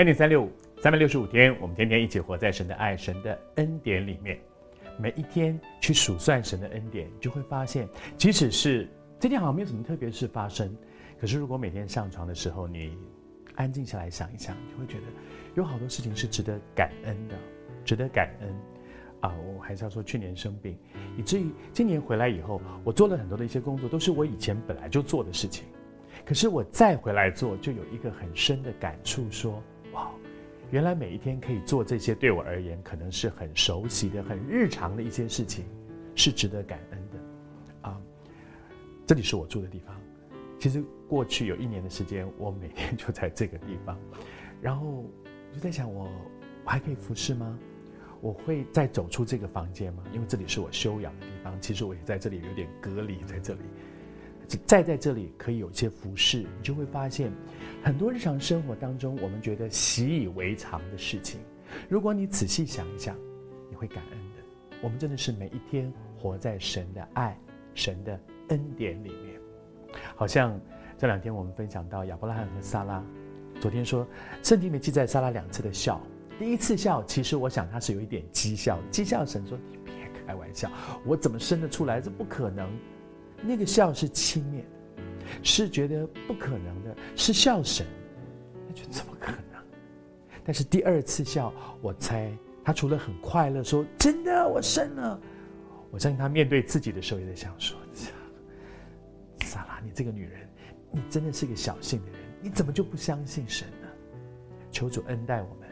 恩典三六五，三百六十五天，我们天天一起活在神的爱、神的恩典里面。每一天去数算神的恩典，就会发现，即使是这天好像没有什么特别事发生，可是如果每天上床的时候，你安静下来想一想，就会觉得有好多事情是值得感恩的，值得感恩。啊，我还是要说，去年生病，以至于今年回来以后，我做了很多的一些工作，都是我以前本来就做的事情。可是我再回来做，就有一个很深的感触，说：原来每一天可以做这些，对我而言可能是很熟悉的、很日常的一些事情，是值得感恩的。啊，这里是我住的地方。其实过去有一年的时间，我每天就在这个地方，然后我就在想我，我还可以服侍吗？我会再走出这个房间吗？因为这里是我休养的地方，其实我也在这里有点隔离，在这里，再在这里可以有一些服饰，你就会发现，很多日常生活当中我们觉得习以为常的事情，如果你仔细想一想，你会感恩的。我们真的是每一天活在神的爱、神的恩典里面。好像这两天我们分享到亚伯拉罕和撒拉，昨天说圣经里记载撒拉两次的笑。第一次笑，其实我想他是有一点讥笑，讥笑神说：“你别开玩笑，我怎么生得出来？这不可能。”那个笑是轻蔑的，是觉得不可能的，是笑神，那就怎么可能？但是第二次笑，我猜他除了很快乐，说：“真的，我生了。”我相信他面对自己的时候也在想说：“撒拉，你这个女人，你真的是个小信的人，你怎么就不相信神呢？”求主恩待我们。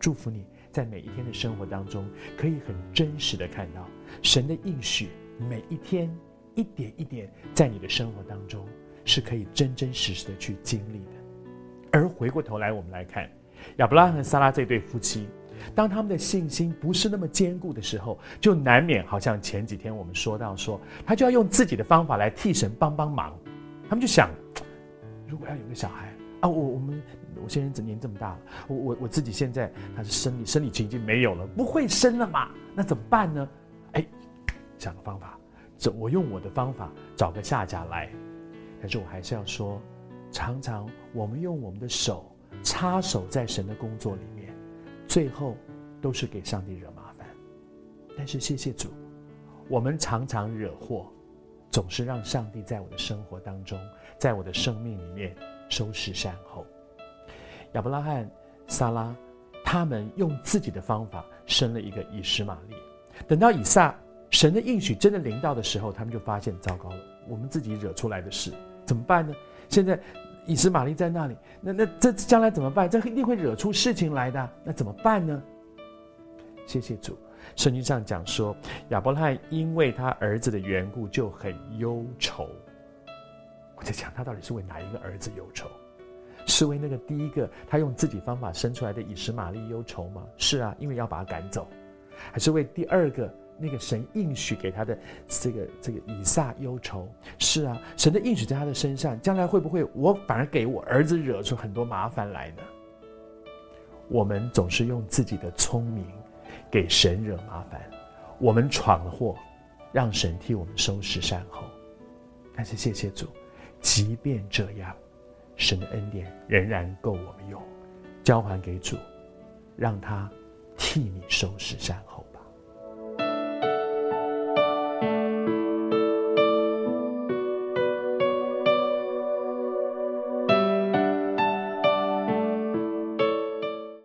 祝福你在每一天的生活当中，可以很真实的看到神的应许，每一天一点一点在你的生活当中是可以真真实实的去经历的。而回过头来，我们来看亚伯拉罕和撒拉这对夫妻，当他们的信心不是那么坚固的时候，就难免好像前几天我们说到说，他就要用自己的方法来替神帮帮忙。他们就想，如果要有个小孩啊，我我们。我先生年这么大了，我我我自己现在他是生理生理期已经没有了，不会生了嘛？那怎么办呢？哎，想个方法，我用我的方法找个下家来。但是我还是要说，常常我们用我们的手插手在神的工作里面，最后都是给上帝惹麻烦。但是谢谢主，我们常常惹祸，总是让上帝在我的生活当中，在我的生命里面收拾善后。亚伯拉罕、撒拉，他们用自己的方法生了一个以实玛利。等到以撒神的应许真的临到的时候，他们就发现糟糕了，我们自己惹出来的事怎么办呢？现在以实玛利在那里，那那这将来怎么办？这一定会惹出事情来的，那怎么办呢？谢谢主，圣经上讲说，亚伯拉罕因为他儿子的缘故就很忧愁。我在想，他到底是为哪一个儿子忧愁？是为那个第一个他用自己方法生出来的以实玛利忧愁吗？是啊，因为要把他赶走，还是为第二个那个神应许给他的这个这个以撒忧愁？是啊，神的应许在他的身上，将来会不会我反而给我儿子惹出很多麻烦来呢？我们总是用自己的聪明给神惹麻烦，我们闯了祸，让神替我们收拾善后。但是谢谢主，即便这样。神的恩典仍然够我们用，交还给主，让他替你收拾善后。